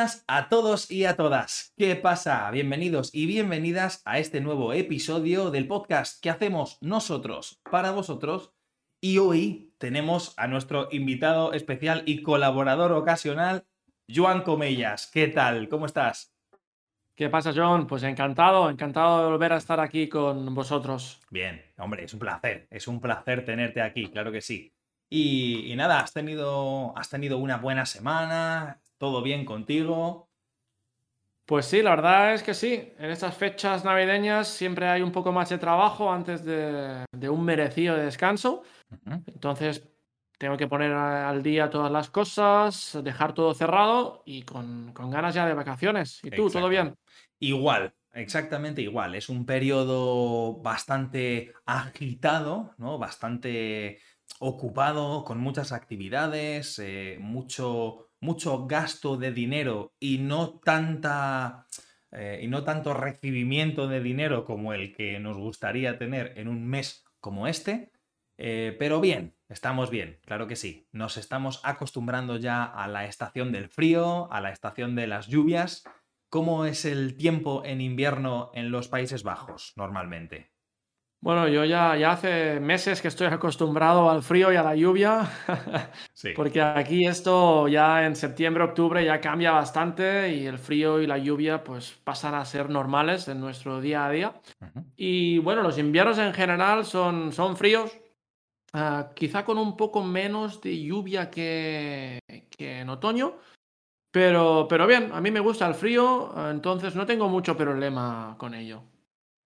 buenas a todos y a todas. ¿Qué pasa? Bienvenidos y bienvenidas a este nuevo episodio del podcast que hacemos nosotros para vosotros. Y hoy tenemos a nuestro invitado especial y colaborador ocasional, Joan Comellas. ¿Qué tal? ¿Cómo estás? ¿Qué pasa, John? Pues encantado, encantado de volver a estar aquí con vosotros. Bien, hombre, es un placer, es un placer tenerte aquí, claro que sí. Y, y nada, has tenido, has tenido una buena semana, todo bien contigo. Pues sí, la verdad es que sí. En estas fechas navideñas siempre hay un poco más de trabajo antes de, de un merecido descanso. Entonces tengo que poner al día todas las cosas, dejar todo cerrado y con, con ganas ya de vacaciones. ¿Y tú, todo bien? Igual, exactamente igual. Es un periodo bastante agitado, ¿no? Bastante ocupado, con muchas actividades, eh, mucho, mucho gasto de dinero y no tanta. eh, y no tanto recibimiento de dinero como el que nos gustaría tener en un mes como este. Eh, pero bien, estamos bien, claro que sí. Nos estamos acostumbrando ya a la estación del frío, a la estación de las lluvias. ¿Cómo es el tiempo en invierno en los Países Bajos normalmente? Bueno, yo ya, ya hace meses que estoy acostumbrado al frío y a la lluvia. Sí. Porque aquí esto ya en septiembre, octubre ya cambia bastante y el frío y la lluvia pues pasan a ser normales en nuestro día a día. Y bueno, los inviernos en general son, son fríos, ah, quizá con un poco menos de lluvia que, que en otoño, pero, pero bien, a mí me gusta el frío, entonces no tengo mucho problema con ello.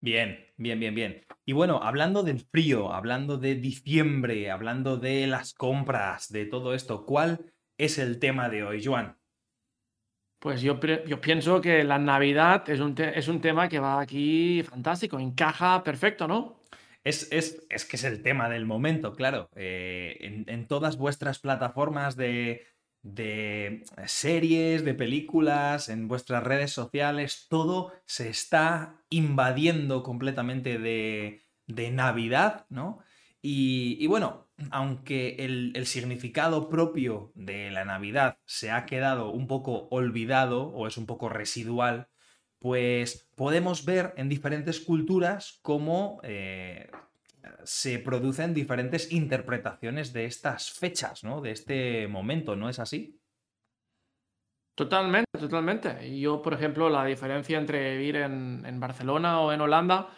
Bien, bien, bien, bien. Y bueno, hablando del frío, hablando de diciembre, hablando de las compras, de todo esto, ¿cuál es el tema de hoy, Joan? Pues yo, pienso que la Navidad es un, es un tema que va aquí fantástico, encaja perfecto, ¿no? Es, es- es que es el tema del momento, claro. Eh, en, en todas vuestras plataformas de, de series, de películas, en vuestras redes sociales, todo se está invadiendo completamente de, de Navidad, ¿no? Y, bueno, aunque el, el significado propio de la Navidad se ha quedado un poco olvidado o es un poco residual, pues podemos ver en diferentes culturas cómo eh, se producen diferentes interpretaciones de estas fechas, ¿no? De este momento, ¿no es así? Totalmente, totalmente. Yo, por ejemplo, la diferencia entre vivir en, en Barcelona o en Holanda,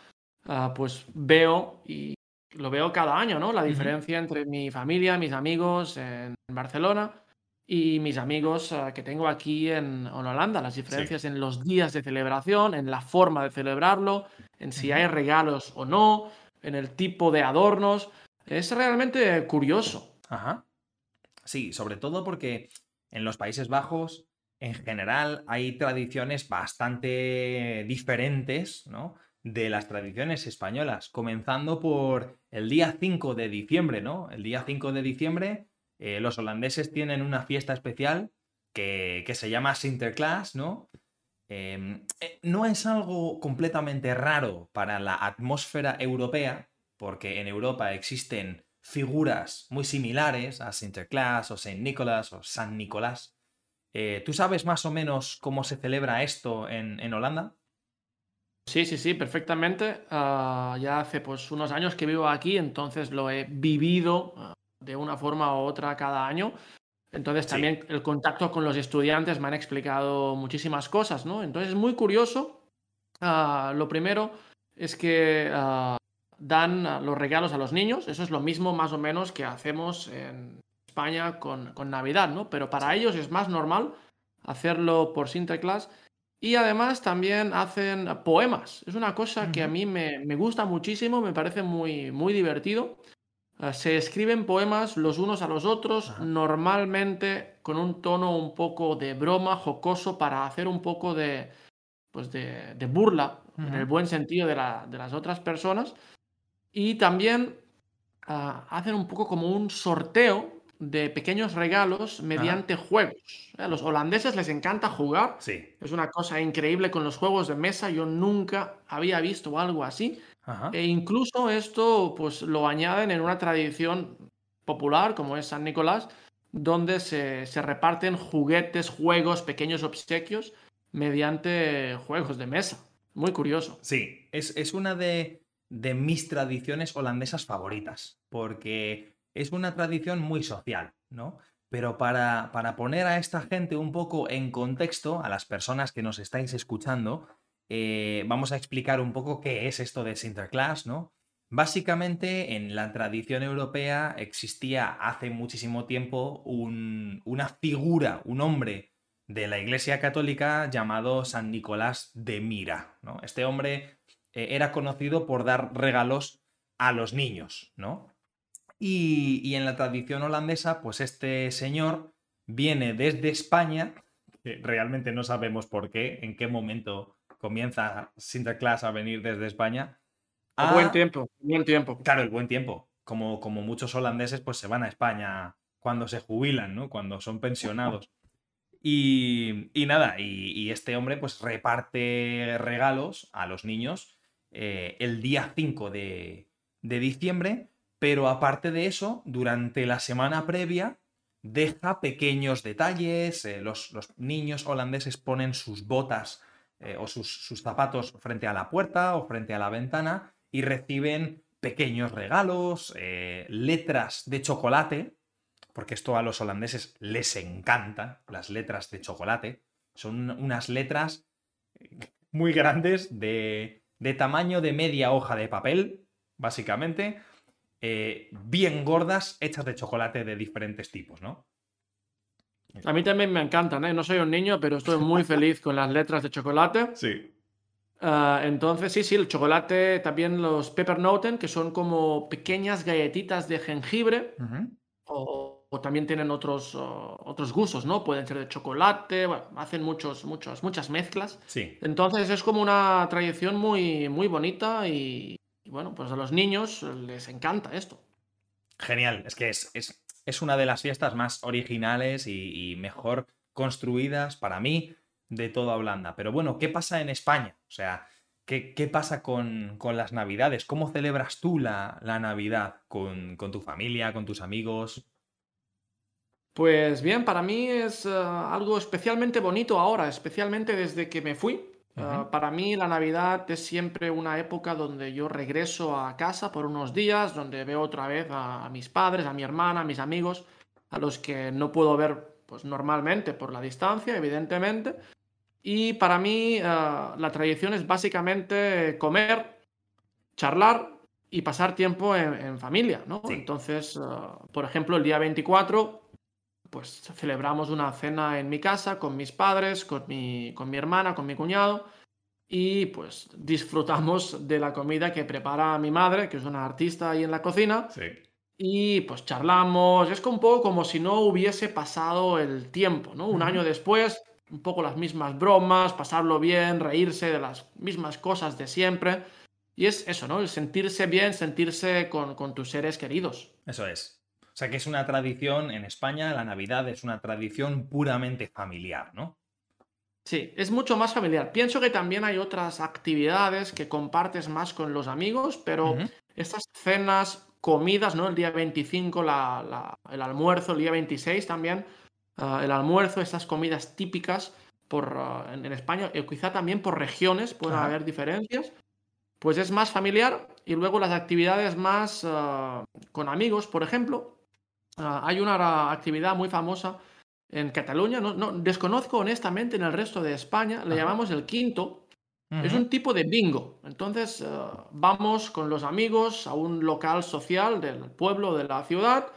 ah, pues veo y lo veo cada año, ¿no? La diferencia entre mi familia, mis amigos en Barcelona y mis amigos ah, que tengo aquí en, en Holanda. Las Sí. diferencias en los días de celebración, en la forma de celebrarlo, en si hay regalos o no, en el tipo de adornos. Es realmente curioso. Ajá. Sí, sobre todo porque en los Países Bajos, en general, hay tradiciones bastante diferentes, ¿no? De las tradiciones españolas, comenzando por el día 5 de diciembre, ¿no? El día 5 de diciembre, eh, los holandeses tienen una fiesta especial que, que se llama Sinterklaas, ¿no? Em, eh, no es algo completamente raro para la atmósfera europea, porque en Europa existen figuras muy similares a Sinterklaas o Saint Nicholas o San Nicolás. Eh, ¿tú sabes más o menos cómo se celebra esto en, en Holanda? Sí, sí, sí, perfectamente. Ah, ya hace pues unos años que vivo aquí, entonces lo he vivido ah, de una forma u otra cada año. Entonces Sí. también el contacto con los estudiantes me han explicado muchísimas cosas, ¿no? Entonces es muy curioso. Ah, lo primero es que ah, dan ah, los regalos a los niños. Eso es lo mismo más o menos que hacemos en España con, con Navidad, ¿no? Pero para ellos es más normal hacerlo por Sinterklaas. Y además también hacen poemas. Es una cosa que a mí me, me gusta muchísimo, me parece muy, muy divertido. Ah, se escriben poemas los unos a los otros, Ajá. normalmente con un tono un poco de broma, jocoso, para hacer un poco de, pues de, de burla, en el buen sentido de, la- de las otras personas. Y también ah, hacen un poco como un sorteo de pequeños regalos Ajá. mediante juegos. A los holandeses les encanta jugar. Sí. Es una cosa increíble con los juegos de mesa. Yo nunca había visto algo así. Ajá. E incluso esto, pues lo añaden en una tradición popular, como es San Nicolás, donde se, reparten juguetes, juegos, pequeños obsequios mediante juegos de mesa. Muy curioso. Sí, es, una de, de mis tradiciones holandesas favoritas, porque es una tradición muy social, ¿no? Pero para, para, poner a esta gente un poco en contexto, a las personas que nos estáis escuchando, eh, vamos a explicar un poco qué es esto de Sinterklaas, ¿no? Básicamente, en la tradición europea existía hace muchísimo tiempo una figura, un hombre de la Iglesia Católica llamado San Nicolás de Mira. Este hombre eh, era conocido por dar regalos a los niños, ¿no? Y, y, en la tradición holandesa, pues este señor viene desde España, realmente no sabemos por qué, en qué momento comienza Sinterklaas a venir desde España, buen tiempo, buen tiempo. Claro, el buen tiempo. Como, como muchos holandeses, pues se van a España cuando se jubilan, ¿no? Cuando son pensionados. Y, nada, y, este hombre pues reparte regalos a los niños eh, el día 5 de, diciembre, pero aparte de eso, durante la semana previa deja pequeños detalles, eh, los, niños holandeses ponen sus botas eh, o sus, zapatos frente a la puerta o frente a la ventana y reciben pequeños regalos, eh, letras de chocolate, porque esto a los holandeses les encanta, las letras de chocolate. Son unas letras muy grandes de, de tamaño de media hoja de papel, básicamente, eh, bien gordas, hechas de chocolate de diferentes tipos, ¿no? A mí también me encantan, ¿eh? No soy un niño, pero estoy muy feliz con las letras de chocolate. Sí. Ah, entonces, sí, sí, el chocolate, también los Peppernoten, que son como pequeñas galletitas de jengibre, o, también tienen otros, otros gustos, ¿no? Pueden ser de chocolate, bueno, hacen muchos, muchos, muchas mezclas. Sí. Entonces es como una tradición muy, muy bonita y, bueno, pues a los niños les encanta esto. Genial, es que es, es, una de las fiestas más originales y, y mejor construidas para mí de toda Holanda. Pero bueno, ¿qué pasa en España? O sea, ¿qué, qué pasa con, las Navidades? ¿Cómo celebras tú la, Navidad con, tu familia, con tus amigos? Pues bien, para mí es eh, algo especialmente bonito ahora, especialmente desde que me fui. Eh, para mí la Navidad es siempre una época donde yo regreso a casa por unos días, donde veo otra vez a, a mis padres, a mi hermana, a mis amigos, a los que no puedo ver pues normalmente por la distancia, evidentemente, y para mí eh, la tradición es básicamente comer, charlar y pasar tiempo en, familia, ¿no? Entonces, por ejemplo, el día 24, pues celebramos una cena en mi casa con mis padres, con mi, con mi hermana, con mi cuñado y pues disfrutamos de la comida que prepara mi madre, que es una artista ahí en la cocina. Sí. Y pues charlamos, es un poco como si no hubiese pasado el tiempo, ¿no? Un año después un poco las mismas bromas, pasarlo bien, reírse de las mismas cosas de siempre. Y es eso, ¿no? El sentirse bien, sentirse con, tus seres queridos. Eso es. O sea que es una tradición en España, la Navidad es una tradición puramente familiar, ¿no? Sí, es mucho más familiar. Pienso que también hay otras actividades que compartes más con los amigos, pero estas cenas, comidas, ¿no? El día 25, el almuerzo, el día 26 también, Ah, el almuerzo, estas comidas típicas por, ah, en, España, y quizá también por regiones pueden haber diferencias, pues es más familiar y luego las actividades más ah, con amigos, por ejemplo, hay una actividad muy famosa en Cataluña, no, desconozco honestamente en el resto de España, le llamamos el quinto, Es un tipo de bingo. Entonces vamos con los amigos a un local social del pueblo, de la ciudad,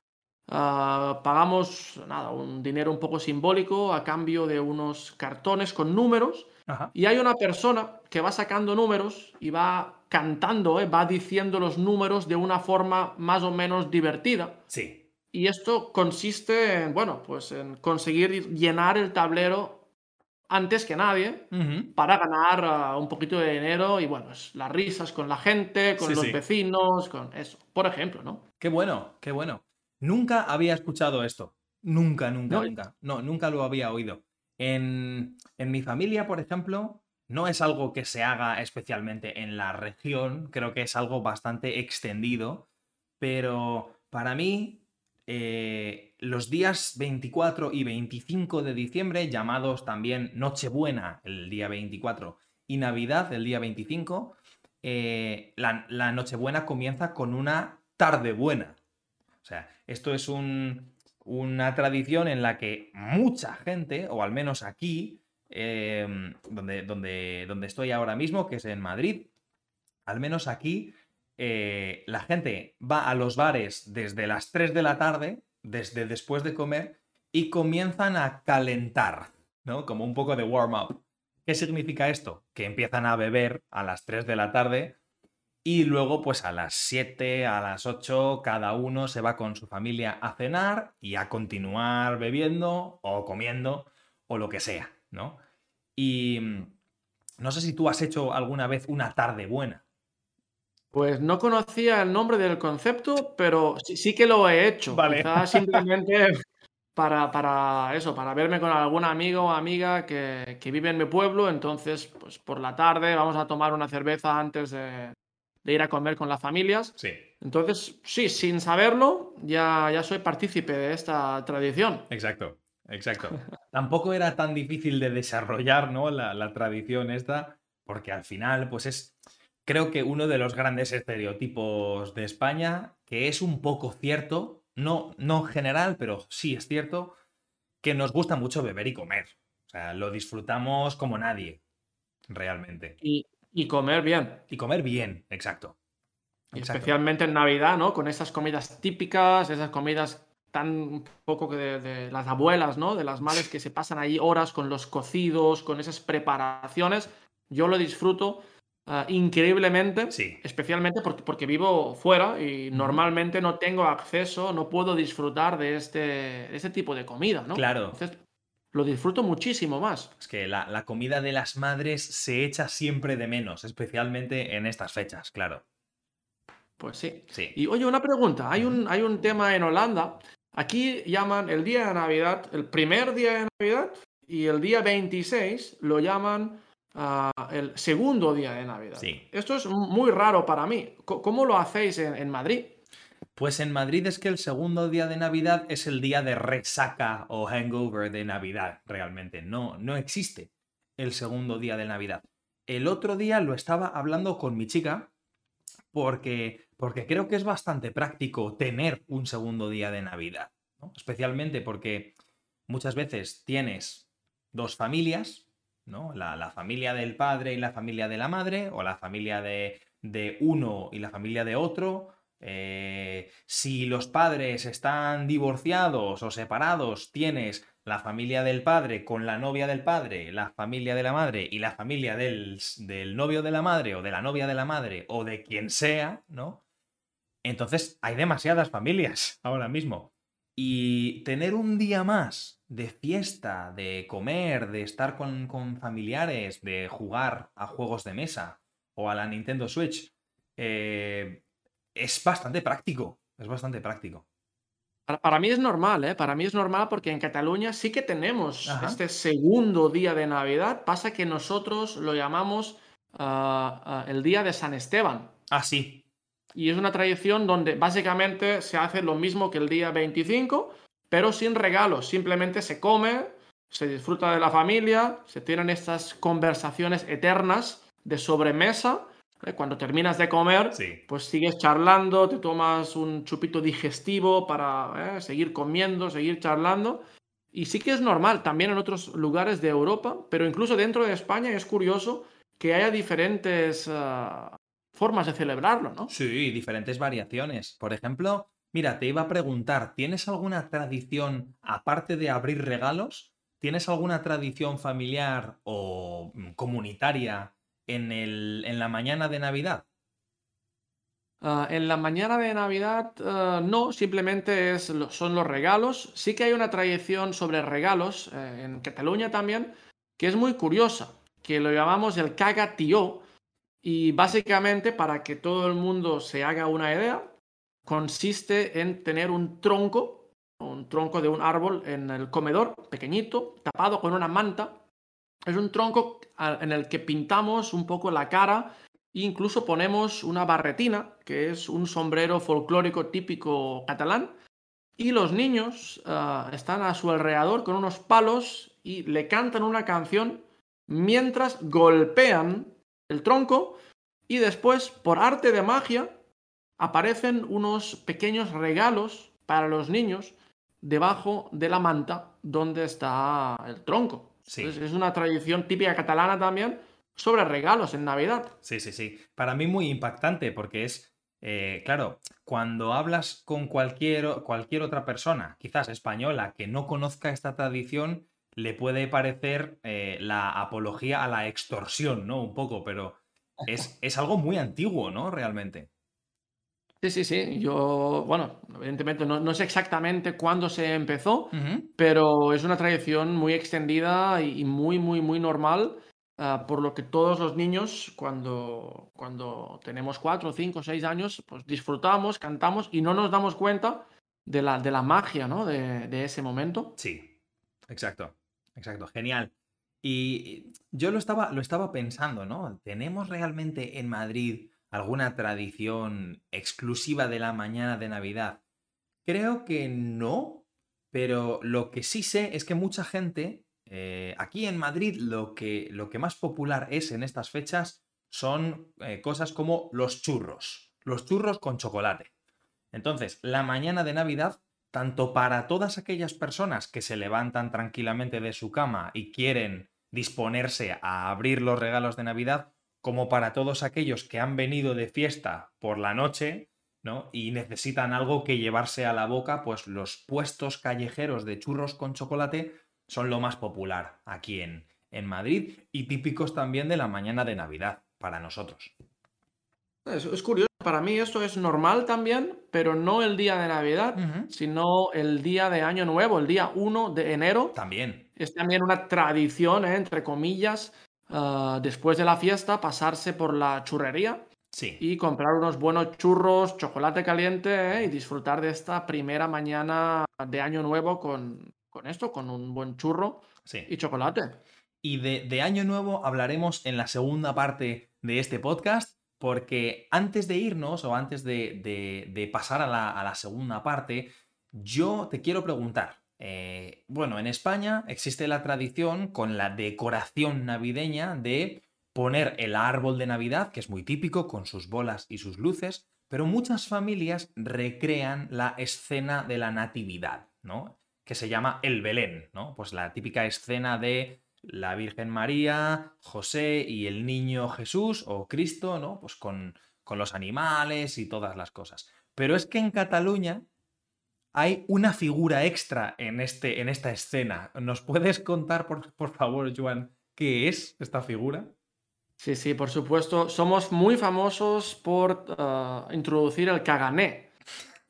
Ah, pagamos nada, un dinero un poco simbólico a cambio de unos cartones con números. Y hay una persona que va sacando números y va cantando, ¿eh? va diciendo los números de una forma más o menos divertida. Sí. Y esto consiste en, bueno, pues en conseguir llenar el tablero antes que nadie para ganar ah, un poquito de dinero y, bueno, las risas con la gente, con los vecinos, con eso, por ejemplo, ¿no? Qué bueno, qué bueno. Nunca había escuchado esto. Nunca, nunca, nunca. No, nunca lo había oído. En, en mi familia, por ejemplo, no es algo que se haga especialmente en la región, creo que es algo bastante extendido, pero para mí eh, los días 24 y 25 de diciembre, llamados también Nochebuena el día 24 y Navidad el día 25, eh, la, Nochebuena comienza con una tarde buena. O sea, esto es una tradición en la que mucha gente, o al menos aquí, em, donde, donde, donde estoy ahora mismo, que es en Madrid, al menos aquí, eh, la gente va a los bares desde las 3 de la tarde, desde después de comer, y comienzan a calentar, ¿no? Como un poco de warm-up. ¿Qué significa esto? Que empiezan a beber a las 3 de la tarde y luego pues a las 7, a las 8, cada uno se va con su familia a cenar y a continuar bebiendo o comiendo o lo que sea, ¿no? Y mm, no sé si tú has hecho alguna vez una tarde buena. Pues no conocía el nombre del concepto, pero sí, que lo he hecho. Vale. Quizás simplemente para, para, eso, para verme con algún amigo o amiga que, que, vive en mi pueblo. Entonces, pues por la tarde vamos a tomar una cerveza antes de, de, ir a comer con las familias. Sí. Entonces, sí, sin saberlo, ya, ya soy partícipe de esta tradición. Exacto, exacto. Tampoco era tan difícil de desarrollar, ¿no? La, la tradición esta, porque al final, pues es creo que uno de los grandes estereotipos de España, que es un poco cierto, no, no general, pero sí es cierto, que nos gusta mucho beber y comer. O sea, lo disfrutamos como nadie, realmente. Y, comer bien. Y comer bien, exacto. Especialmente en Navidad, ¿no? Con esas comidas típicas, esas comidas tan poco que de, de, las abuelas, ¿no? De las madres que se pasan ahí horas con los cocidos, con esas preparaciones. Yo lo disfruto Ah, increíblemente, sí. especialmente porque, porque, vivo fuera y normalmente no tengo acceso, no puedo disfrutar de este, este tipo de comida, ¿no? Claro. Entonces, lo disfruto muchísimo más. Es que la, la, comida de las madres se echa siempre de menos, especialmente en estas fechas, claro. Pues sí. sí. Y oye, una pregunta. Hay un, hay un tema en Holanda. Aquí llaman el día de Navidad, el primer día de Navidad y el día 26 lo llaman el segundo día de Navidad. Sí. Esto es muy raro para mí. ¿Cómo lo hacéis en, Madrid? Pues en Madrid es que el segundo día de Navidad es el día de resaca o hangover de Navidad, realmente. No, no existe el segundo día de Navidad. El otro día lo estaba hablando con mi chica porque, porque creo que es bastante práctico tener un segundo día de Navidad. Especialmente porque muchas veces tienes dos familias, la, familia del padre y la familia de la madre, o la familia de, uno y la familia de otro. Eh, si los padres están divorciados o separados, tienes la familia del padre con la novia del padre, la familia de la madre y la familia del, del novio de la madre o de la novia de la madre o de quien sea, ¿no? Entonces hay demasiadas familias ahora mismo. Y tener un día más de fiesta, de comer, de estar con, familiares, de jugar a juegos de mesa o a la Nintendo Switch, eh, es bastante práctico. Es bastante práctico. Para, mí es normal, ¿eh? Para mí es normal porque en Cataluña sí que tenemos este segundo día de Navidad. Pasa que nosotros lo llamamos ah, ah, el día de San Esteban. Ah, sí. Y es una tradición donde básicamente se hace lo mismo que el día 25, pero sin regalos. Simplemente se come, se disfruta de la familia, se tienen estas conversaciones eternas de sobremesa. ¿eh? Cuando terminas de comer, pues sigues charlando, te tomas un chupito digestivo para ¿eh? seguir comiendo, seguir charlando. Y sí que es normal también en otros lugares de Europa, pero incluso dentro de España es curioso que haya diferentes ah, formas de celebrarlo, ¿no? Sí, diferentes variaciones. Por ejemplo, mira, te iba a preguntar, ¿tienes alguna tradición, aparte de abrir regalos, ¿tienes alguna tradición familiar o mm, comunitaria en, el, en la mañana de Navidad? Ah, en la mañana de Navidad ah, no, simplemente son los regalos. Sí que hay una tradición sobre regalos eh, en Cataluña también, que es muy curiosa, que lo llamamos el caga tío, y básicamente, para que todo el mundo se haga una idea, consiste en tener un tronco, un tronco de un árbol en el comedor, pequeñito, tapado con una manta. Es un tronco en el que pintamos un poco la cara e incluso ponemos una barretina, que es un sombrero folclórico típico catalán. y los niños ah, están a su alrededor con unos palos y le cantan una canción mientras golpean el tronco y después, por arte de magia, aparecen unos pequeños regalos para los niños debajo de la manta donde está el tronco. es una tradición típica catalana también sobre regalos en Navidad. Sí, sí, sí. Para mí muy impactante porque es, eh, claro, cuando hablas con cualquier, cualquier otra persona, quizás española, que no conozca esta tradición, le puede parecer eh, la apología a la extorsión, ¿no? Un poco, pero es, es algo muy antiguo, ¿no? Realmente. Sí, sí, sí. Yo, bueno, evidentemente no, sé exactamente cuándo se empezó, pero es una tradición muy extendida y, muy, muy, muy normal, ah, por lo que todos los niños, cuando, cuando tenemos cuatro, cinco, seis años, pues disfrutamos, cantamos y no nos damos cuenta de la, de la magia, ¿no? De, de ese momento. Sí, exacto, exacto, genial. Y yo lo estaba, lo estaba pensando, ¿no? ¿Tenemos realmente en Madrid alguna tradición exclusiva de la mañana de Navidad? Creo que no, pero lo que sí sé es que mucha gente, eh, aquí en Madrid, lo que, lo que, más popular es en estas fechas son eh, cosas como los churros, los churros con chocolate. Entonces, la mañana de Navidad, tanto para todas aquellas personas que se levantan tranquilamente de su cama y quieren disponerse a abrir los regalos de Navidad, como para todos aquellos que han venido de fiesta por la noche, ¿no? Y necesitan algo que llevarse a la boca, pues los puestos callejeros de churros con chocolate son lo más popular aquí en, en Madrid y típicos también de la mañana de Navidad para nosotros. Es, curioso, para mí esto es normal también, pero no el día de Navidad, sino el día de Año Nuevo, el día 1 de enero. También. Es también una tradición, ¿eh? entre comillas, Ah, después de la fiesta, pasarse por la churrería sí. y comprar unos buenos churros, chocolate caliente ¿eh? y disfrutar de esta primera mañana de Año Nuevo con, con esto, con un buen churro y chocolate. Y de, Año Nuevo hablaremos en la segunda parte de este podcast, porque antes de irnos o antes de, pasar a la, a la segunda parte, yo te quiero preguntar, eh, bueno, en España existe la tradición con la decoración navideña de poner el árbol de Navidad, que es muy típico, con sus bolas y sus luces, pero muchas familias recrean la escena de la Natividad, ¿no? Que se llama el Belén, ¿no? Pues la típica escena de la Virgen María, José y el niño Jesús o Cristo, ¿no? Pues con, con los animales y todas las cosas. Pero es que en Cataluña hay una figura extra en, este, en esta escena. ¿Nos puedes contar, por, favor, Joan, qué es esta figura? Sí, sí, por supuesto. Somos muy famosos por ah, introducir el cagané.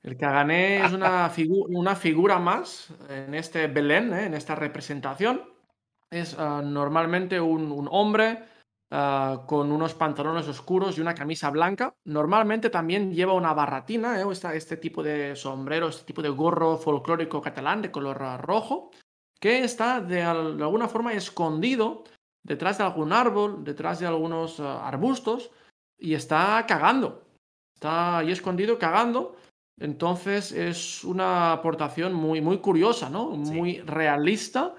El cagané es una, una, figura más en este Belén, ¿eh? en esta representación. Es ah, normalmente un, un hombre Ah, con unos pantalones oscuros y una camisa blanca. Normalmente también lleva una barratina, ¿eh? este tipo de sombrero, este tipo de gorro folclórico catalán de color rojo, que está de, alguna forma escondido detrás de algún árbol, detrás de algunos ah, arbustos, y está cagando. Está ahí escondido cagando. Entonces es una aportación muy, muy curiosa, ¿no? Muy realista.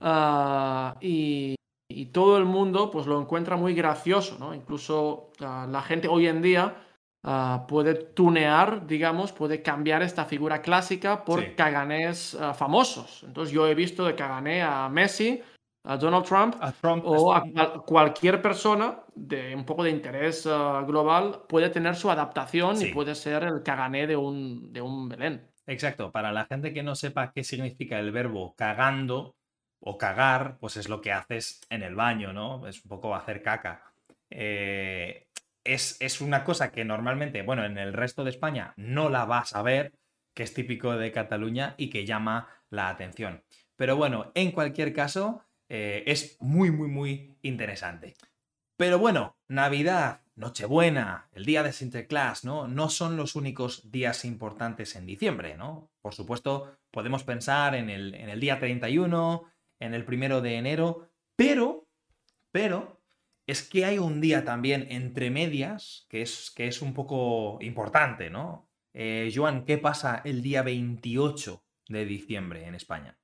Ah, y, y todo el mundo pues lo encuentra muy gracioso, ¿no? Incluso ah, la gente hoy en día ah, puede tunear, digamos, puede cambiar esta figura clásica por caganés ah, famosos. Entonces yo he visto de cagané a Messi, a Donald Trump, o a, cualquier persona de un poco de interés global puede tener su adaptación y puede ser el cagané de un, de un Belén. Exacto, para la gente que no sepa qué significa el verbo cagando, o cagar, pues es lo que haces en el baño, ¿no? Es un poco hacer caca. Eh, es, una cosa que normalmente, bueno, en el resto de España no la vas a ver, que es típico de Cataluña y que llama la atención. Pero bueno, en cualquier caso, eh, es muy, muy, muy interesante. Pero bueno, Navidad, Nochebuena, el día de Sinterklaas, ¿no? No son los únicos días importantes en diciembre, ¿no? Por supuesto, podemos pensar en el, en el día 31, en el primero de enero, pero, pero, es que hay un día también entre medias que es, que es un poco importante, ¿no? Eh, Joan, ¿qué pasa el día 28 de diciembre en España?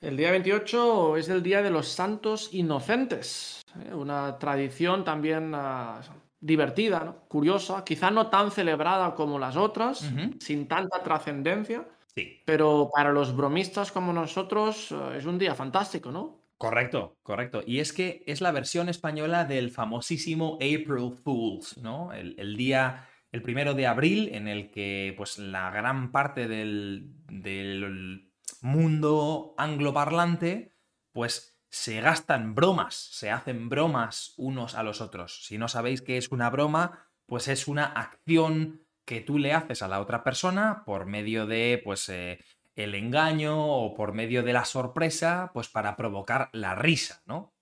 El día 28 es el Día de los Santos Inocentes, ¿eh? una tradición también uh, divertida, ¿no? curiosa, quizá no tan celebrada como las otras, uh -huh. sin tanta trascendencia, sí. pero para los bromistas como nosotros uh, es un día fantástico, ¿no? Correcto, correcto. Y es que es la versión española del famosísimo April Fools, ¿no? El, el día el primero de abril, en el que pues, la gran parte del, del mundo angloparlante, pues se gastan bromas, se hacen bromas unos a los otros. Si no sabéis qué es una broma, pues es una acción que tú le haces a la otra persona por medio de, pues, eh, el engaño o por medio de la sorpresa, pues para provocar la risa, ¿no?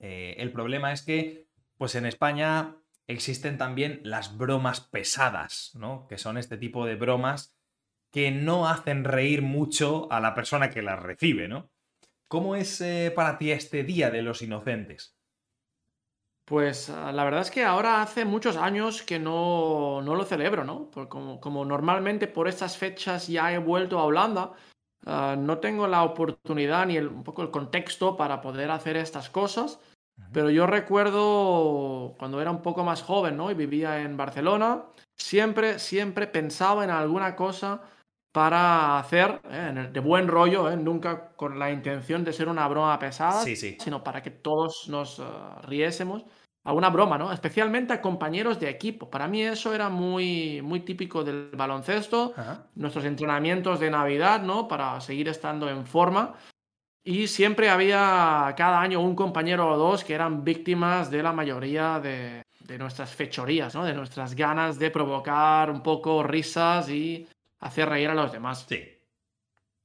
Eh, el problema es que, pues en España existen también las bromas pesadas, ¿no? Que son este tipo de bromas que no hacen reír mucho a la persona que las recibe, ¿no? ¿Cómo es eh, para ti este Día de los Inocentes? Pues ah, la verdad es que ahora hace muchos años que no, no lo celebro, ¿no? Porque como, como, normalmente por estas fechas ya he vuelto a Holanda, uh, no tengo la oportunidad ni el, un poco el contexto para poder hacer estas cosas. Pero yo recuerdo cuando era un poco más joven, ¿no? Y vivía en Barcelona, siempre, siempre pensaba en alguna cosa para hacer ¿eh? de buen rollo, ¿eh? nunca con la intención de ser una broma pesada, sí, sí. sino para que todos nos uh, riésemos. Alguna broma, ¿no? Especialmente a compañeros de equipo. Para mí eso era muy, muy típico del baloncesto, Ajá. nuestros entrenamientos de Navidad, ¿no? Para seguir estando en forma. Y siempre había cada año un compañero o dos que eran víctimas de la mayoría de, de nuestras fechorías, ¿no? De nuestras ganas de provocar un poco risas y hacer reír a los demás. Sí.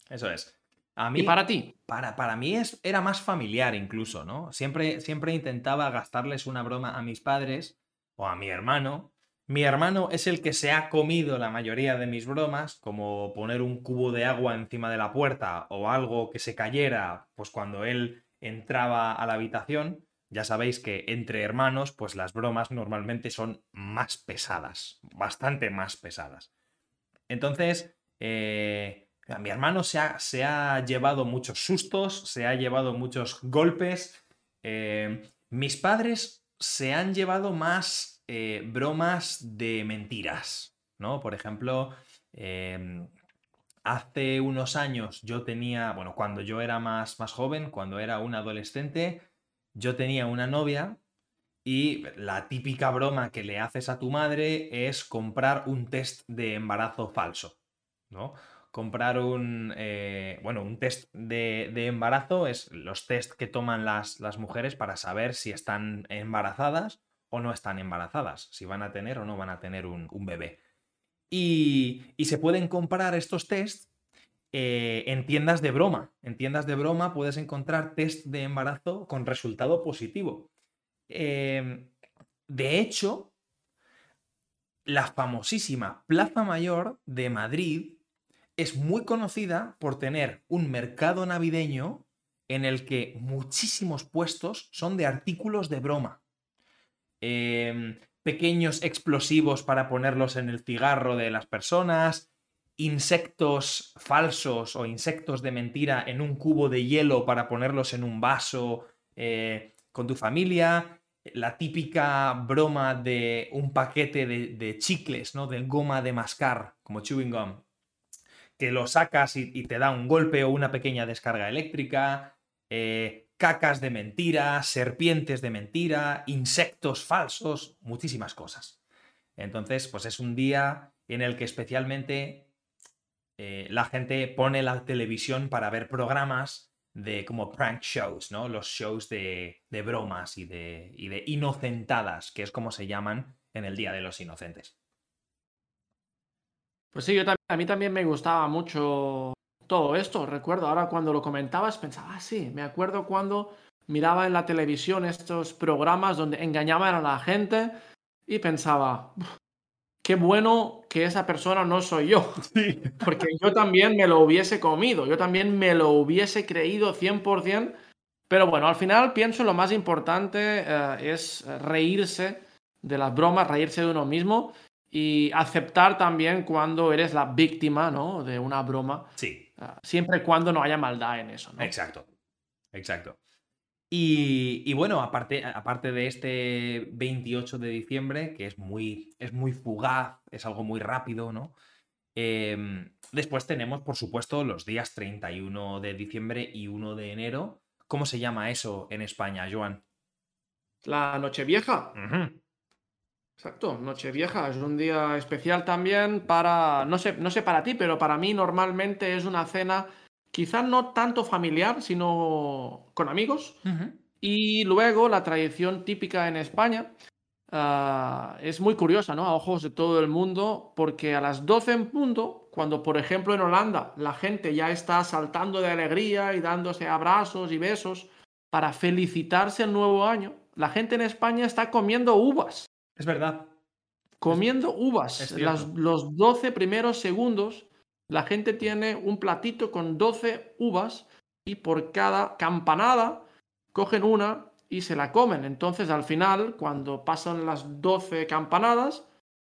Eso es. A mí, ¿Y para ti? Para, para mí es, era más familiar incluso, ¿no? Siempre, siempre intentaba gastarles una broma a mis padres o a mi hermano. Mi hermano es el que se ha comido la mayoría de mis bromas, como poner un cubo de agua encima de la puerta o algo que se cayera, pues cuando él entraba a la habitación. Ya sabéis que entre hermanos, pues las bromas normalmente son más pesadas, bastante más pesadas. Entonces, eh, mi hermano se ha, se ha, llevado muchos sustos, se ha llevado muchos golpes. Eh, mis padres se han llevado más eh, bromas de mentiras, ¿no? Por ejemplo, eh, hace unos años yo tenía, bueno, cuando yo era más, más joven, cuando era un adolescente, yo tenía una novia y la típica broma que le haces a tu madre es comprar un test de embarazo falso, ¿no? Comprar un, eh, bueno, un test de, de, embarazo es los test que toman las, las, mujeres para saber si están embarazadas o no están embarazadas, si van a tener o no van a tener un, un bebé. Y, y, se pueden comprar estos tests eh, en tiendas de broma. En tiendas de broma puedes encontrar test de embarazo con resultado positivo. Eh, de hecho, la famosísima Plaza Mayor de Madrid es muy conocida por tener un mercado navideño en el que muchísimos puestos son de artículos de broma. Eh, pequeños explosivos para ponerlos en el cigarro de las personas, insectos falsos o insectos de mentira en un cubo de hielo para ponerlos en un vaso eh, con tu familia, la típica broma de un paquete de, chicles, ¿no? De goma de mascar, como chewing gum, que lo sacas y, y te da un golpe o una pequeña descarga eléctrica, eh, cacas de mentira, serpientes de mentira, insectos falsos, muchísimas cosas. Entonces, pues es un día en el que especialmente eh, la gente pone la televisión para ver programas de como prank shows, ¿no? Los shows de, de bromas y de, y de inocentadas, que es como se llaman en el Día de los Inocentes. Pues sí, yo también, a mí también me gustaba mucho todo esto. Recuerdo, ahora cuando lo comentabas, pensaba, ah, sí, me acuerdo cuando miraba en la televisión estos programas donde engañaban a la gente y pensaba, qué bueno que esa persona no soy yo. Sí. Porque yo también me lo hubiese comido, yo también me lo hubiese creído 100%. Pero bueno, al final pienso lo más importante eh, es reírse de las bromas, reírse de uno mismo y aceptar también cuando eres la víctima, ¿no? De una broma. Sí. Ah, siempre y cuando no haya maldad en eso, ¿no? Exacto. Exacto. Y, bueno, aparte, aparte de este 28 de diciembre, que es muy, es muy fugaz, es algo muy rápido, ¿no? Em, después tenemos, por supuesto, los días 31 de diciembre y 1 de enero. ¿Cómo se llama eso en España, Joan? La Nochevieja. Exacto, Nochevieja es un día especial también para, no sé, no sé para ti, pero para mí normalmente es una cena quizás no tanto familiar, sino con amigos. Y luego la tradición típica en España ah, es muy curiosa, ¿no? A ojos de todo el mundo, porque a las 12 en punto, cuando por ejemplo en Holanda la gente ya está saltando de alegría y dándose abrazos y besos para felicitarse el nuevo año, la gente en España está comiendo uvas. Es verdad. Comiendo uvas. los 12 primeros segundos, la gente tiene un platito con 12 uvas y por cada campanada cogen una y se la comen. Entonces, al final, cuando pasan las 12 campanadas,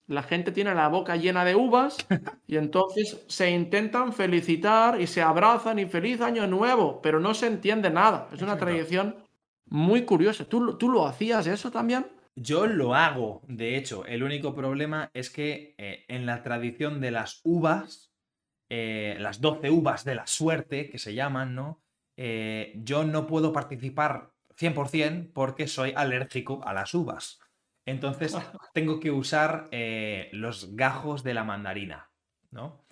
la gente tiene la boca llena de uvas y entonces se intentan felicitar y se abrazan y feliz año nuevo, pero no se entiende nada. Es una tradición muy curiosa. ¿Tú, ¿Tú lo hacías eso también? Yo lo hago, de hecho, el único problema es que eh, en la tradición de las uvas, eh, las 12 uvas de la suerte, que se llaman, ¿no? Eh, yo no puedo participar 100% porque soy alérgico a las uvas. Entonces tengo que usar los gajos de la mandarina, ¿no?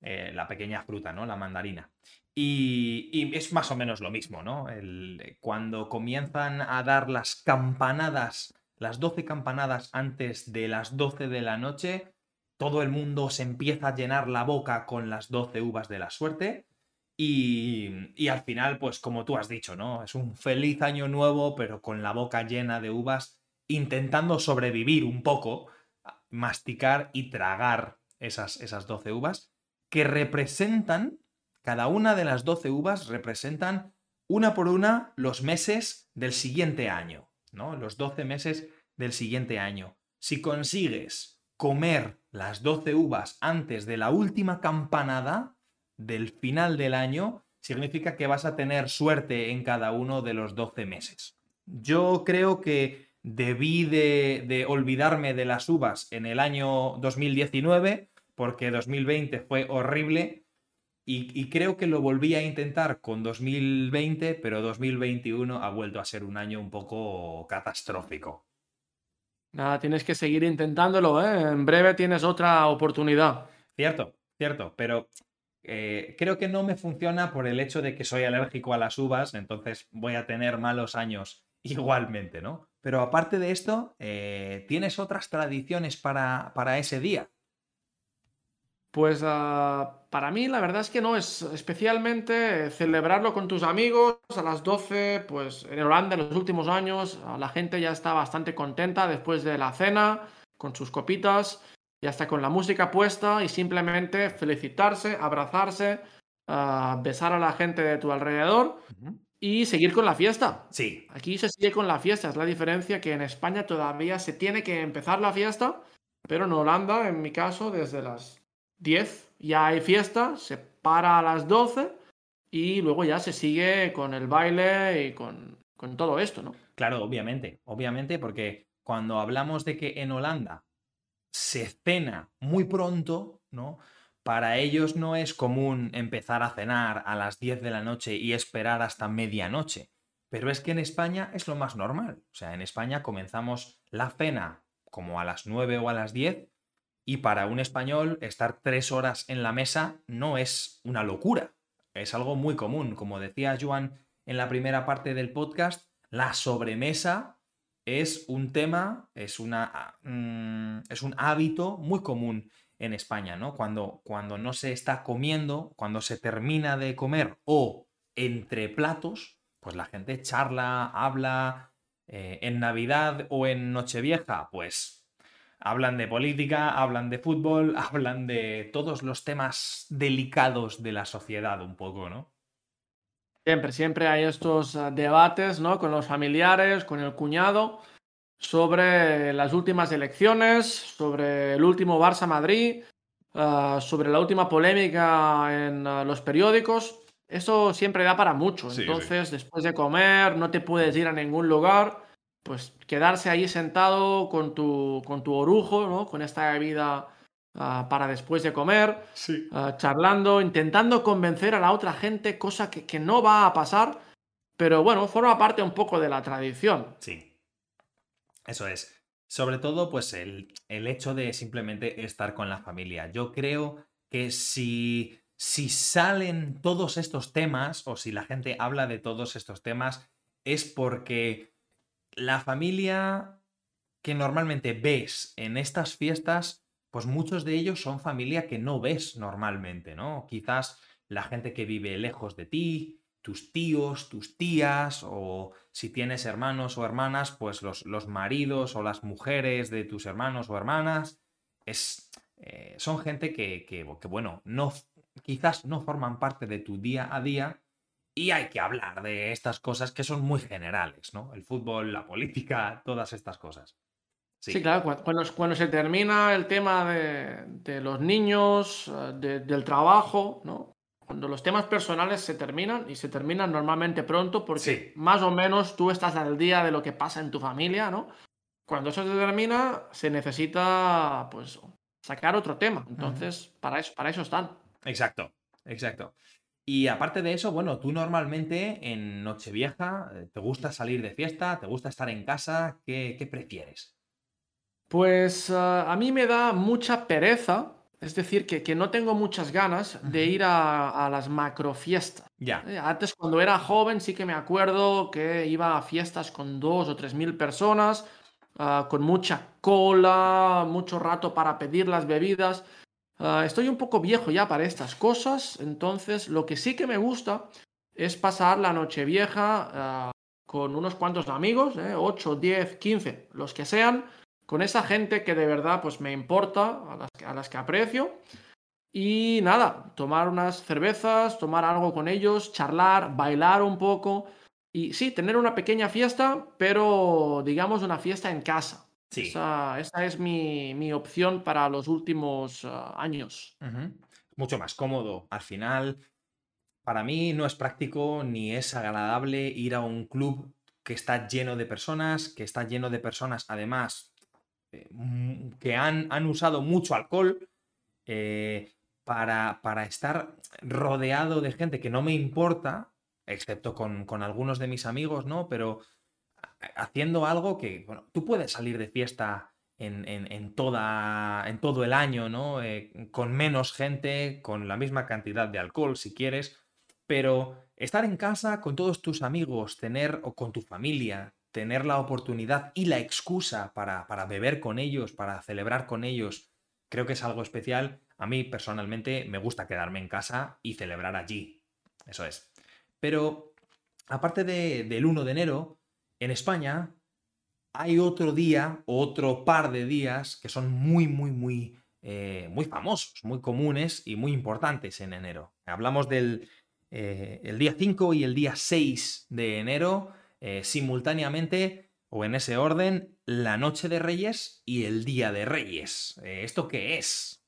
la pequeña fruta, ¿no? La mandarina. Y, es más o menos lo mismo, ¿no? cuando comienzan a dar las campanadas las 12 campanadas antes de las 12 de la noche, todo el mundo se empieza a llenar la boca con las 12 uvas de la suerte. Y, y, al final, pues como tú has dicho, ¿no? Es un feliz año nuevo, pero con la boca llena de uvas, intentando sobrevivir un poco, masticar y tragar esas, esas 12 uvas, que representan, cada una de las 12 uvas representan una por una los meses del siguiente año. Los 12 meses del siguiente año. Si consigues comer las 12 uvas antes de la última campanada del final del año, significa que vas a tener suerte en cada uno de los 12 meses. Yo creo que debí de, olvidarme de las uvas en el año 2019, porque 2020 fue horrible y, creo que lo volví a intentar con 2020, pero 2021 ha vuelto a ser un año un poco catastrófico. Nada, tienes que seguir intentándolo, ¿eh? En breve tienes otra oportunidad. Cierto, cierto, pero eh, creo que no me funciona por el hecho de que soy alérgico a las uvas, entonces voy a tener malos años igualmente, ¿no? Pero aparte de esto, eh, ¿tienes otras tradiciones para, para ese día? Pues ah, para mí la verdad es que no, es especialmente celebrarlo con tus amigos a las 12, pues en Holanda en los últimos años la gente ya está bastante contenta después de la cena, con sus copitas, ya está con la música puesta y simplemente felicitarse, abrazarse, ah, besar a la gente de tu alrededor y seguir con la fiesta. Sí. Aquí se sigue con la fiesta, es la diferencia que en España todavía se tiene que empezar la fiesta, pero en Holanda, en mi caso, desde las 10 ya hay fiesta, se para a las 12 y luego ya se sigue con el baile y con, con todo esto, ¿no? Claro, obviamente, obviamente, porque cuando hablamos de que en Holanda se cena muy pronto, ¿no? Para ellos no es común empezar a cenar a las 10 de la noche y esperar hasta medianoche. Pero es que en España es lo más normal. O sea, en España comenzamos la cena como a las 9 o a las 10 y para un español, estar tres horas en la mesa no es una locura. Es algo muy común. Como decía Joan en la primera parte del podcast, la sobremesa es un tema, es, una, mm, es un hábito muy común en España, ¿no? Cuando, cuando no se está comiendo, cuando se termina de comer o entre platos, pues la gente charla, habla. Eh, en Navidad o en Nochevieja, pues Hablan de política, hablan de fútbol, hablan de todos los temas delicados de la sociedad un poco, ¿no? Siempre, siempre hay estos ah, debates, ¿no? Con los familiares, con el cuñado. sobre las últimas elecciones, sobre el último Barça-Madrid, ah, sobre la última polémica en ah, los periódicos. Eso siempre da para mucho. Entonces, después de comer, no te puedes ir a ningún lugar. Pues quedarse ahí sentado con tu, con tu orujo, ¿no? Con esta bebida ah, para después de comer, charlando, intentando convencer a la otra gente, cosa que, que no va a pasar, pero bueno, forma parte un poco de la tradición. Sí. Eso es. Sobre todo, pues el, hecho de simplemente estar con la familia. Yo creo que si, si salen todos estos temas, o si la gente habla de todos estos temas, es porque la familia que normalmente ves en estas fiestas, pues muchos de ellos son familia que no ves normalmente, ¿no? Quizás la gente que vive lejos de ti, tus tíos, tus tías, o si tienes hermanos o hermanas, pues los, los maridos o las mujeres de tus hermanos o hermanas. Es, eh, son gente que, que, bueno, no, quizás no forman parte de tu día a día y hay que hablar de estas cosas que son muy generales, ¿no? El fútbol, la política, todas estas cosas. Sí, claro, cuando, cuando, se termina el tema de, de los niños, eh, del trabajo, ¿no? cuando los temas personales se terminan y se terminan normalmente pronto porque más o menos tú estás al día de lo que pasa en tu familia, ¿no? Cuando eso se termina, se necesita, pues, sacar otro tema. Entonces, para, eso, para eso están. Exacto, exacto. Y aparte de eso, bueno, tú normalmente en Nochevieja, eh, ¿te gusta salir de fiesta? ¿Te gusta estar en casa? ¿Qué, prefieres? Pues ah, a mí me da mucha pereza es decir, que, no tengo muchas ganas de ir a, las macrofiestas. Ya. Eh, antes, cuando era joven, sí que me acuerdo que iba a fiestas con dos o tres mil personas, ah, con mucha cola, mucho rato para pedir las bebidas. Ah, estoy un poco viejo ya para estas cosas, entonces lo que sí que me gusta es pasar la noche vieja ah, con unos cuantos amigos, 8, 10, 15, los que sean, con esa gente que de verdad pues me importa, a las, que aprecio. Y nada, tomar unas cervezas, tomar algo con ellos, charlar, bailar un poco. Y sí, tener una pequeña fiesta, pero digamos una fiesta en casa. Sí. Esa, es mi, opción para los últimos ah, años. Mucho más cómodo. Al final, para mí no es práctico ni es agradable ir a un club que está lleno de personas, que está lleno de personas además eh, mm, que han, han, usado mucho alcohol eh, para, para, estar rodeado de gente que no me importa, excepto con, algunos de mis amigos, ¿no? Pero haciendo algo que, bueno, tú puedes salir de fiesta en, toda, en todo el año, ¿no? Eh, con menos gente, con la misma cantidad de alcohol, si quieres, pero estar en casa con todos tus amigos, tener, o con tu familia, tener la oportunidad y la excusa para, beber con ellos, para celebrar con ellos, creo que es algo especial. A mí personalmente me gusta quedarme en casa y celebrar allí. Eso es. Pero aparte del 1 de enero, en España hay otro día, otro par de días que son muy, muy, muy, eh, muy famosos, muy comunes y muy importantes en enero. Hablamos del eh, el día 5 y el día 6 de enero eh, simultáneamente o en ese orden la Noche de Reyes y el Día de Reyes. ¿Esto qué es?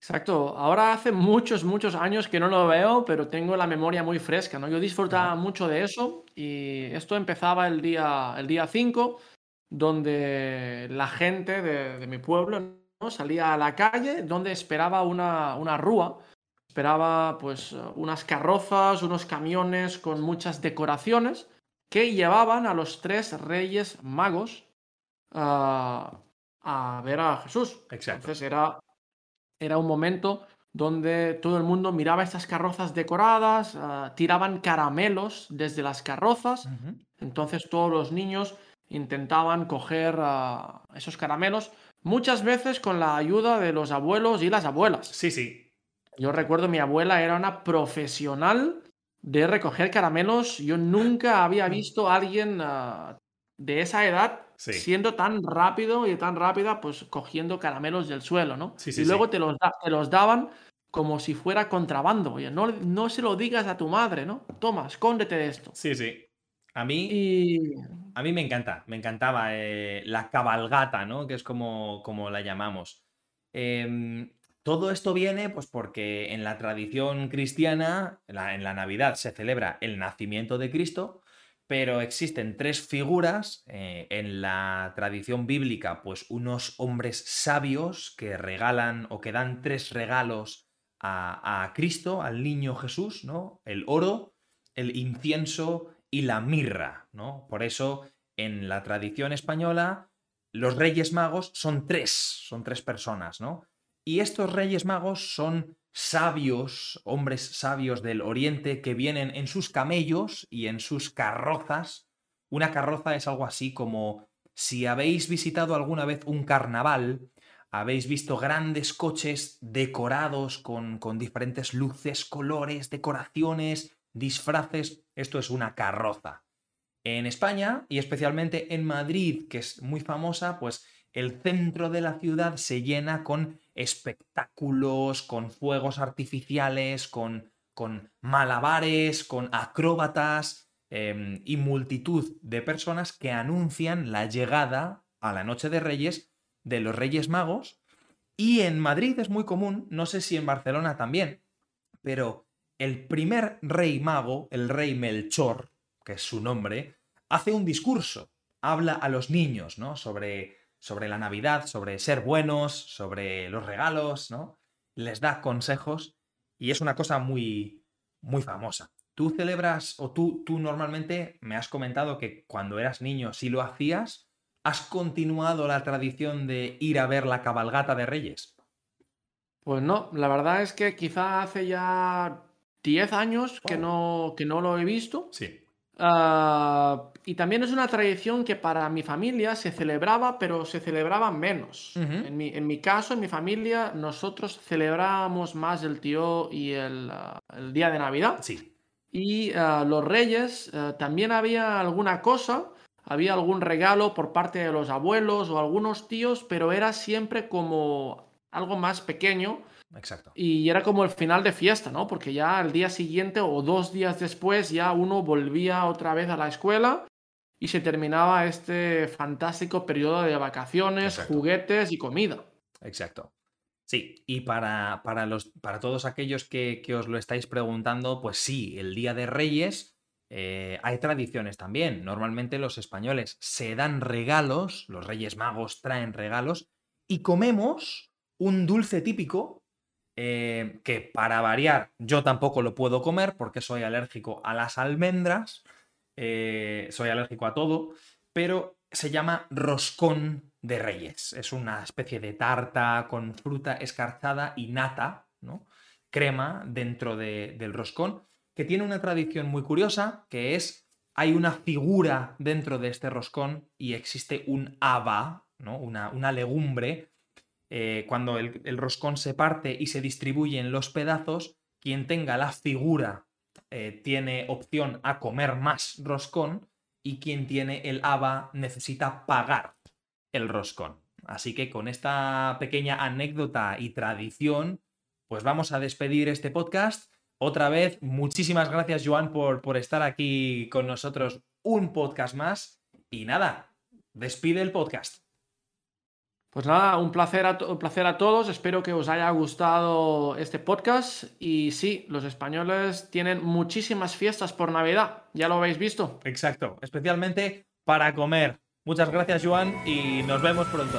Exacto. Ahora hace muchos, muchos años que no lo veo, pero tengo la memoria muy fresca, ¿no? Yo disfrutaba mucho de eso y esto empezaba el día, el día 5, donde la gente de, mi pueblo ¿no? salía a la calle, donde esperaba una, una rúa, esperaba pues unas carrozas, unos camiones con muchas decoraciones que llevaban a los tres reyes magos a, ver a Jesús. Entonces era, era un momento donde todo el mundo miraba estas carrozas decoradas, ah, tiraban caramelos desde las carrozas, entonces todos los niños intentaban coger ah, esos caramelos, muchas veces con la ayuda de los abuelos y las abuelas. Sí, sí. Yo recuerdo mi abuela era una profesional de recoger caramelos. Yo nunca había visto a alguien ah, de esa edad siendo tan rápido y tan rápida, pues cogiendo caramelos del suelo, ¿no? y luego te los, te los daban como si fuera contrabando. Oye, no, no se lo digas a tu madre, ¿no? Toma, escóndete de esto. Sí, sí. A mí, Y a mí me encanta, me encantaba eh, la cabalgata, ¿no? Que es como, como la llamamos. Em, todo esto viene pues porque en la tradición cristiana, en la, en la Navidad se celebra el nacimiento de Cristo, pero existen tres figuras eh, en la tradición bíblica, pues unos hombres sabios que regalan o que dan tres regalos a, a Cristo, al niño Jesús, ¿no? El oro, el incienso y la mirra, ¿no? Por eso en la tradición española los Reyes Magos son tres, son tres personas, ¿no? Y estos Reyes Magos son sabios, hombres sabios del Oriente que vienen en sus camellos y en sus carrozas. Una carroza es algo así como si habéis visitado alguna vez un carnaval, habéis visto grandes coches decorados con, con diferentes luces, colores, decoraciones, disfraces. Esto es una carroza. En España y especialmente en Madrid, que es muy famosa, pues el centro de la ciudad se llena con espectáculos, con fuegos artificiales, con, con malabares, con acróbatas eh, y multitud de personas que anuncian la llegada a la Noche de Reyes de los Reyes Magos. Y en Madrid es muy común, no sé si en Barcelona también, pero el primer rey mago, el rey Melchor, que es su nombre, hace un discurso, habla a los niños, ¿no? Sobre, sobre la Navidad, sobre ser buenos, sobre los regalos, ¿no? Les da consejos y es una cosa muy, muy famosa. Tú celebras, o tú, tú normalmente me has comentado que cuando eras niño sí lo hacías, ¿has continuado la tradición de ir a ver la cabalgata de Reyes? pues no, la verdad es que quizá hace ya 10 años que Oh. no, que no lo he visto. Sí. Ah, y también es una tradición que para mi familia se celebraba, pero se celebraba menos. En mi, en mi caso, en mi familia, nosotros celebrábamos más el tío y el, ah, el día de Navidad. Sí. Y ah, los reyes, también había alguna cosa, había algún regalo por parte de los abuelos o algunos tíos, pero era siempre como algo más pequeño. Exacto. Y era como el final de fiesta, ¿no? Porque ya al día siguiente o dos días después ya uno volvía otra vez a la escuela y se terminaba este fantástico periodo de vacaciones, Exacto. juguetes y comida. Exacto. Sí, y para, para, los, para todos aquellos que, que os lo estáis preguntando, pues sí, el Día de Reyes eh, hay tradiciones también. Normalmente los españoles se dan regalos, los Reyes Magos traen regalos y comemos un dulce típico eh, que para variar yo tampoco lo puedo comer porque soy alérgico a las almendras, eh, soy alérgico a todo, pero se llama roscón de reyes. Es una especie de tarta con fruta escarzada y nata, ¿no? Crema dentro de- del roscón, que tiene una tradición muy curiosa, que es, hay una figura dentro de este roscón y existe un haba, ¿no? Una, una legumbre. Eh, cuando el, roscón se parte y se distribuye en los pedazos, quien tenga la figura eh, tiene opción a comer más roscón y quien tiene el haba necesita pagar el roscón. Así que con esta pequeña anécdota y tradición, pues vamos a despedir este podcast. Otra vez, muchísimas gracias, Joan, por, por estar aquí con nosotros un podcast más. Y nada, despide el podcast. Pues nada, un placer a, placer a todos. Espero que os haya gustado este podcast. Y sí, los españoles tienen muchísimas fiestas por Navidad. Ya lo habéis visto. Exacto, especialmente para comer. Muchas gracias, Joan, y nos vemos pronto.